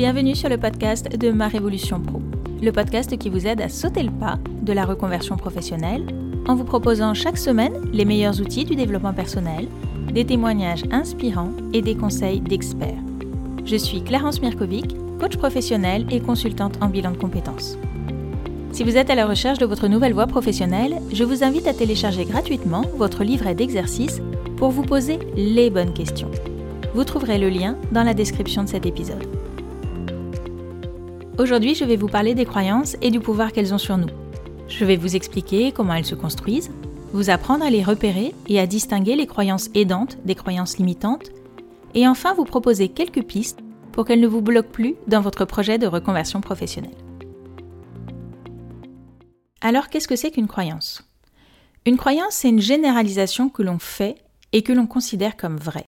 Bienvenue sur le podcast de Ma Révolution Pro, le podcast qui vous aide à sauter le pas de la reconversion professionnelle en vous proposant chaque semaine les meilleurs outils du développement personnel, des témoignages inspirants et des conseils d'experts. Je suis Clarence Mirkovic, coach professionnel et consultante en bilan de compétences. Si vous êtes à la recherche de votre nouvelle voie professionnelle, je vous invite à télécharger gratuitement votre livret d'exercices pour vous poser les bonnes questions. Vous trouverez le lien dans la description de cet épisode. Aujourd'hui, je vais vous parler des croyances et du pouvoir qu'elles ont sur nous. Je vais vous expliquer comment elles se construisent, vous apprendre à les repérer et à distinguer les croyances aidantes des croyances limitantes, et enfin vous proposer quelques pistes pour qu'elles ne vous bloquent plus dans votre projet de reconversion professionnelle. Alors qu'est-ce que c'est qu'une croyance? Une croyance, c'est une généralisation que l'on fait et que l'on considère comme vraie.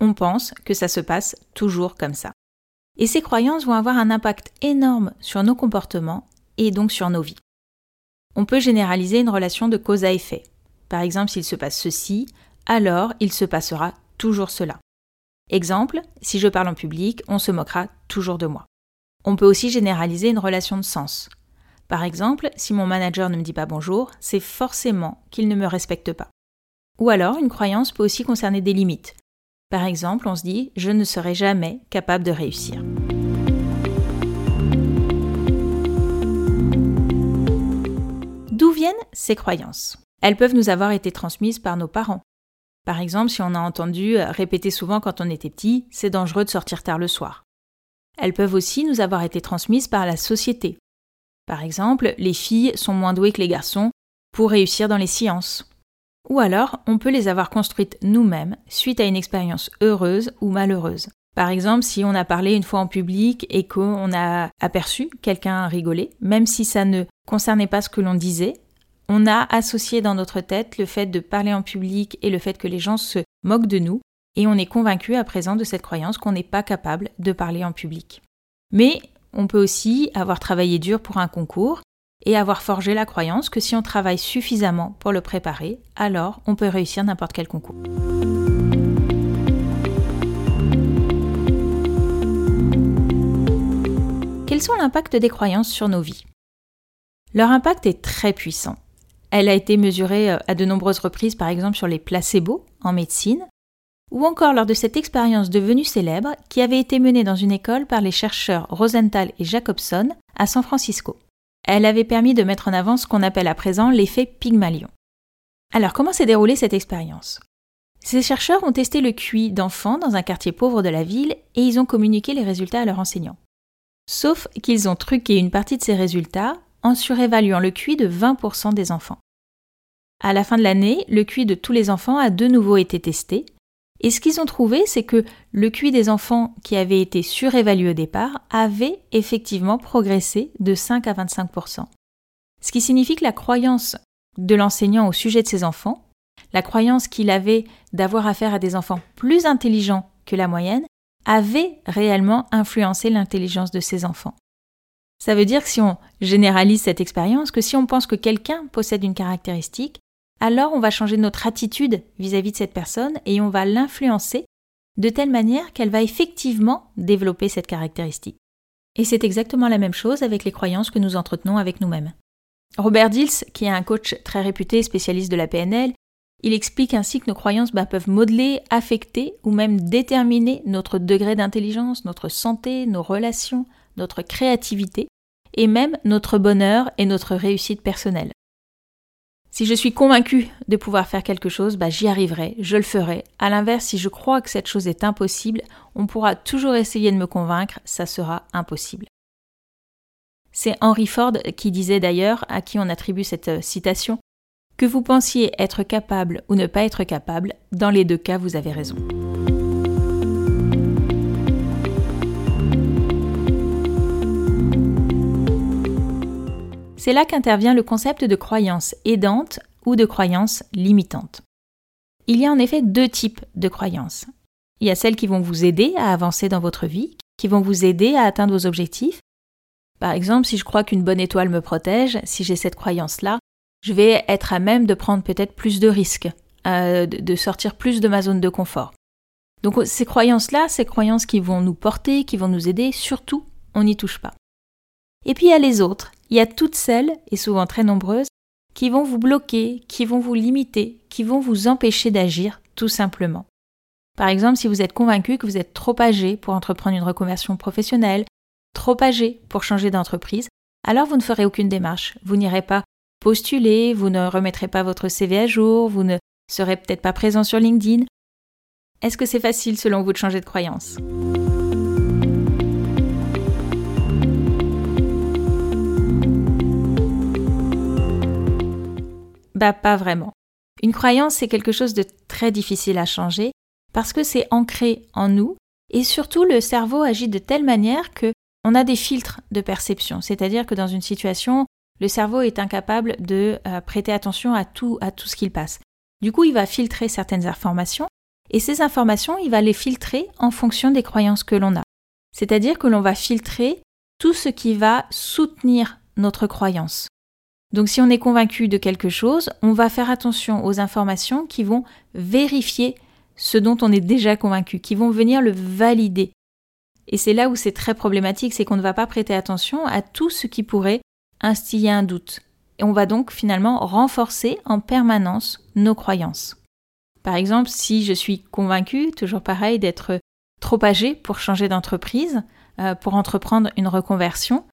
On pense que ça se passe toujours comme ça. Et ces croyances vont avoir un impact énorme sur nos comportements et donc sur nos vies. On peut généraliser une relation de cause à effet. Par exemple, s'il se passe ceci, alors il se passera toujours cela. Exemple, si je parle en public, on se moquera toujours de moi. On peut aussi généraliser une relation de sens. Par exemple, si mon manager ne me dit pas bonjour, c'est forcément qu'il ne me respecte pas. Ou alors, une croyance peut aussi concerner des limites. Par exemple, on se dit je ne serai jamais capable de réussir. D'où viennent ces croyances? Elles peuvent nous avoir été transmises par nos parents. Par exemple, si on a entendu répéter souvent quand on était petit, c'est dangereux de sortir tard le soir. Elles peuvent aussi nous avoir été transmises par la société. Par exemple, les filles sont moins douées que les garçons pour réussir dans les sciences. Ou alors, on peut les avoir construites nous-mêmes suite à une expérience heureuse ou malheureuse. Par exemple, si on a parlé une fois en public et qu'on a aperçu quelqu'un rigoler, même si ça ne concernait pas ce que l'on disait, on a associé dans notre tête le fait de parler en public et le fait que les gens se moquent de nous, et on est convaincu à présent de cette croyance qu'on n'est pas capable de parler en public. Mais on peut aussi avoir travaillé dur pour un concours et avoir forgé la croyance que si on travaille suffisamment pour le préparer, alors on peut réussir n'importe quel concours. Quels sont l'impact des croyances sur nos vies? Leur impact est très puissant. Elle a été mesurée euh, à de nombreuses reprises, par exemple sur les placebos en médecine, ou encore lors de cette expérience devenue célèbre qui avait été menée dans une école par les chercheurs Rosenthal et Jacobson à San Francisco. Elle avait permis de mettre en avant ce qu'on appelle à présent l'effet Pygmalion. Alors comment s'est déroulée cette expérience? Ces chercheurs ont testé le QI d'enfants dans un quartier pauvre de la ville et ils ont communiqué les résultats à leurs enseignants. Sauf qu'ils ont truqué une partie de ces résultats en surévaluant le QI de 20% des enfants. À la fin de l'année, le QI de tous les enfants a de nouveau été testé et ce qu'ils ont trouvé, c'est que le QI des enfants qui avait été surévalué au départ avait effectivement progressé de 5 à 25% Ce qui signifie que la croyance de l'enseignant au sujet de ses enfants, la croyance qu'il avait d'avoir affaire à des enfants plus intelligents que la moyenne, avait réellement influencé l'intelligence de ses enfants. Ça veut dire que si on généralise cette expérience, que si on pense que quelqu'un possède une caractéristique, alors on va changer notre attitude vis-à-vis de cette personne et on va l'influencer de telle manière qu'elle va effectivement développer cette caractéristique. Et c'est exactement la même chose avec les croyances que nous entretenons avec nous-mêmes. Robert Dills, qui est un coach très réputé spécialiste de la PNL, il explique ainsi que nos croyances bah, peuvent modeler, affecter ou même déterminer notre degré d'intelligence, notre santé, nos relations, notre créativité et même notre bonheur et notre réussite personnelle. Si je suis convaincue de pouvoir faire quelque chose, bah, j'y arriverai, je le ferai. À l'inverse, si je crois que cette chose est impossible, on pourra toujours essayer de me convaincre, ça sera impossible. C'est Henry Ford qui disait d'ailleurs, à qui on attribue cette euh, citation, que vous pensiez être capable ou ne pas être capable, dans les deux cas, vous avez raison. C'est là qu'intervient le concept de croyance aidante ou de croyance limitante. Il y a en effet deux types de croyances. Il y a celles qui vont vous aider à avancer dans votre vie, qui vont vous aider à atteindre vos objectifs. Par exemple, si je crois qu'une bonne étoile me protège, si j'ai cette croyance-là, je vais être à même de prendre peut-être plus de risques, euh, de sortir plus de ma zone de confort. Donc ces croyances-là, ces croyances qui vont nous porter, qui vont nous aider, surtout on n'y touche pas. Et puis il y a les autres, il y a toutes celles, et souvent très nombreuses, qui vont vous bloquer, qui vont vous limiter, qui vont vous empêcher d'agir tout simplement. Par exemple, si vous êtes convaincu que vous êtes trop âgé pour entreprendre une reconversion professionnelle, trop âgé pour changer d'entreprise, alors vous ne ferez aucune démarche. Vous n'irez pas postuler, vous ne remettrez pas votre CV à jour, vous ne serez peut-être pas présent sur LinkedIn. Est-ce que c'est facile selon vous de changer de croyance? Bah pas vraiment. Une croyance, c'est quelque chose de très difficile à changer parce que c'est ancré en nous et surtout le cerveau agit de telle manière que on a des filtres de perception, c'est-à-dire que dans une situation, le cerveau est incapable de euh, prêter attention à tout à tout ce qu'il passe. Du coup, il va filtrer certaines informations et ces informations, il va les filtrer en fonction des croyances que l'on a. C'est-à-dire que l'on va filtrer tout ce qui va soutenir notre croyance. Donc si on est convaincu de quelque chose, on va faire attention aux informations qui vont vérifier ce dont on est déjà convaincu, qui vont venir le valider. Et c'est là où c'est très problématique, c'est qu'on ne va pas prêter attention à tout ce qui pourrait instiller un doute. Et on va donc finalement renforcer en permanence nos croyances. Par exemple, si je suis convaincu, toujours pareil, d'être trop âgé pour changer d'entreprise, euh, pour entreprendre une reconversion,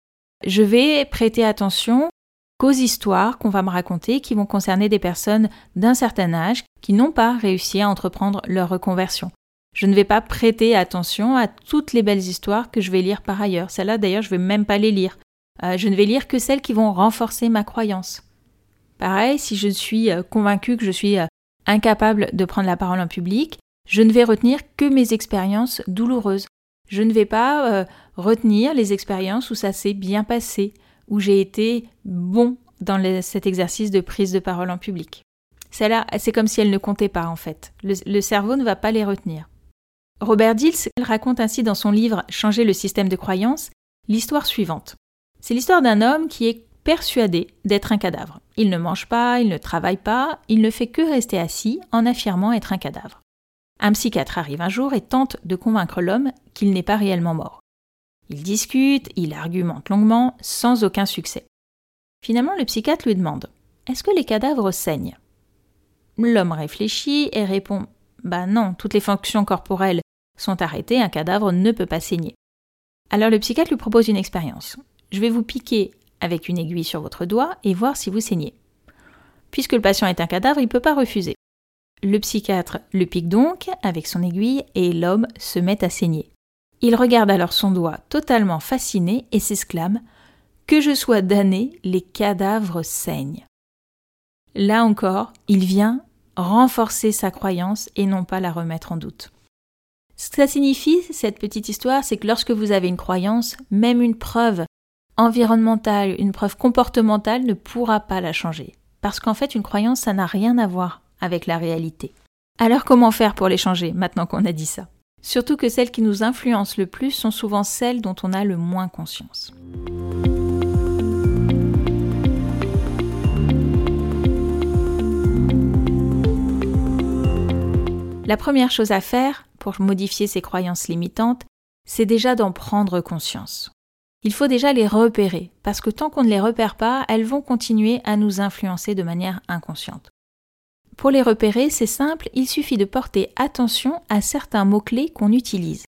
je vais prêter attention qu'aux histoires qu'on va me raconter qui vont concerner des personnes d'un certain âge qui n'ont pas réussi à entreprendre leur reconversion. Je ne vais pas prêter attention à toutes les belles histoires que je vais lire par ailleurs. Celles-là, d'ailleurs, je ne vais même pas les lire. Euh, je ne vais lire que celles qui vont renforcer ma croyance. Pareil, si je suis euh, convaincu que je suis euh, incapable de prendre la parole en public, je ne vais retenir que mes expériences douloureuses. Je ne vais pas retenir les expériences où ça s'est bien passé, où j'ai été bon dans cet exercice de prise de parole en public. Celles-là, c'est comme si elles ne comptaient pas en fait. le cerveau ne va pas les retenir. Robert Dills raconte ainsi dans son livre Changer le système de croyance l'histoire suivante. C'est l'histoire d'un homme qui est persuadé d'être un cadavre. Il ne mange pas, il ne travaille pas, il ne fait que rester assis en affirmant être un cadavre. Un psychiatre arrive un jour et tente de convaincre l'homme qu'il n'est pas réellement mort. Il discute, il argumente longuement, sans aucun succès. Finalement, le psychiatre lui demande Est-ce que les cadavres saignent? L'homme réfléchit et répond Bah non, toutes les fonctions corporelles sont arrêtés, un cadavre ne peut pas saigner. Alors le psychiatre lui propose une expérience. Je vais vous piquer avec une aiguille sur votre doigt et voir si vous saignez. Puisque le patient est un cadavre, il ne peut pas refuser. Le psychiatre le pique donc avec son aiguille et l'homme se met à saigner. Il regarde alors son doigt totalement fasciné et s'exclame Que je sois damné, les cadavres saignent. Là encore, il vient renforcer sa croyance et non pas la remettre en doute. Ce que ça signifie, cette petite histoire, c'est que lorsque vous avez une croyance, même une preuve environnementale, une preuve comportementale ne pourra pas la changer. Parce qu'en fait, une croyance, ça n'a rien à voir avec la réalité. Alors comment faire pour les changer, maintenant qu'on a dit ça? Surtout que celles qui nous influencent le plus sont souvent celles dont on a le moins conscience. La première chose à faire pour modifier ces croyances limitantes, c'est déjà d'en prendre conscience. Il faut déjà les repérer, parce que tant qu'on ne les repère pas, elles vont continuer à nous influencer de manière inconsciente. Pour les repérer, c'est simple, il suffit de porter attention à certains mots-clés qu'on utilise.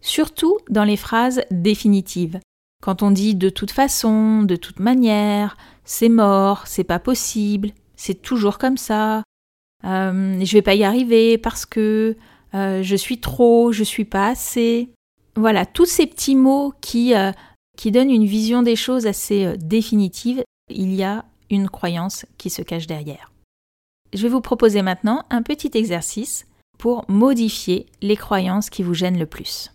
Surtout dans les phrases définitives. Quand on dit de toute façon, de toute manière, c'est mort, c'est pas possible, c'est toujours comme ça, euh, je vais pas y arriver parce que euh, je suis trop, je suis pas assez. Voilà, tous ces petits mots qui, euh, qui donnent une vision des choses assez définitive, il y a une croyance qui se cache derrière. Je vais vous proposer maintenant un petit exercice pour modifier les croyances qui vous gênent le plus.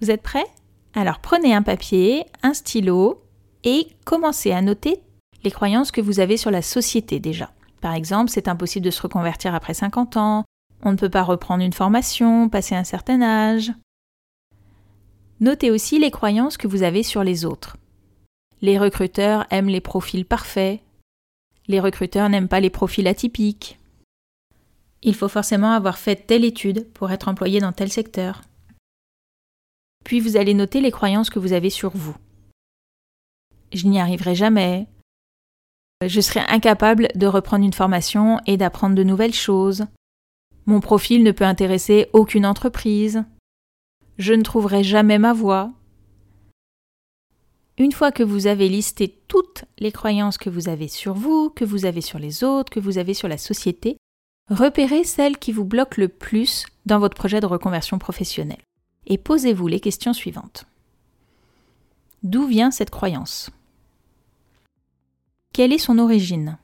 Vous êtes prêts? Alors prenez un papier, un stylo et commencez à noter les croyances que vous avez sur la société déjà. Par exemple, c'est impossible de se reconvertir après 50 ans, on ne peut pas reprendre une formation, passer un certain âge. Notez aussi les croyances que vous avez sur les autres. Les recruteurs aiment les profils parfaits. Les recruteurs n'aiment pas les profils atypiques. Il faut forcément avoir fait telle étude pour être employé dans tel secteur. Puis vous allez noter les croyances que vous avez sur vous. Je n'y arriverai jamais. Je serai incapable de reprendre une formation et d'apprendre de nouvelles choses. Mon profil ne peut intéresser aucune entreprise. Je ne trouverai jamais ma voie. Une fois que vous avez listé toutes les croyances que vous avez sur vous, que vous avez sur les autres, que vous avez sur la société, repérez celles qui vous bloquent le plus dans votre projet de reconversion professionnelle et posez-vous les questions suivantes. D'où vient cette croyance? Quelle est son origine?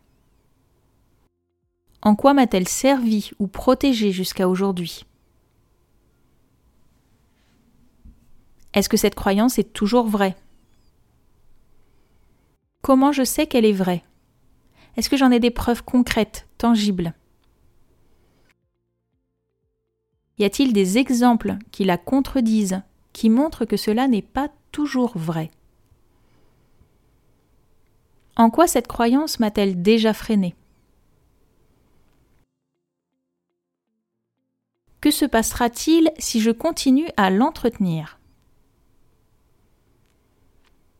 En quoi m'a-t-elle servi ou protégé jusqu'à aujourd'hui? Est-ce que cette croyance est toujours vraie? Comment je sais qu'elle est vraie? Est-ce que j'en ai des preuves concrètes, tangibles? Y a-t-il des exemples qui la contredisent, qui montrent que cela n'est pas toujours vrai? En quoi cette croyance m'a-t-elle déjà freiné Que se passera-t-il si je continue à l'entretenir?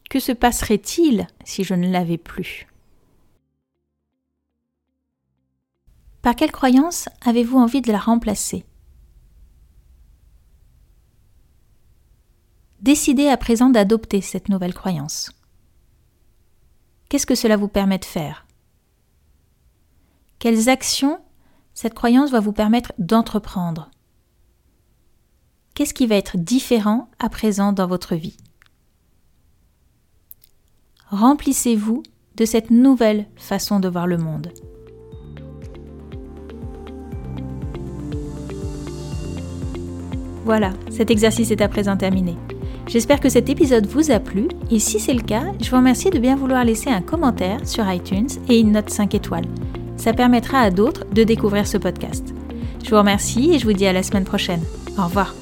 Que se passerait-il si je ne l'avais plus? Par quelle croyance avez-vous envie de la remplacer? Décidez à présent d'adopter cette nouvelle croyance. Qu'est-ce que cela vous permet de faire? Quelles actions cette croyance va vous permettre d'entreprendre? Qu'est-ce qui va être différent à présent dans votre vie? Remplissez-vous de cette nouvelle façon de voir le monde. Voilà, cet exercice est à présent terminé. J'espère que cet épisode vous a plu et si c'est le cas, je vous remercie de bien vouloir laisser un commentaire sur iTunes et une note 5 étoiles. Ça permettra à d'autres de découvrir ce podcast. Je vous remercie et je vous dis à la semaine prochaine. Au revoir.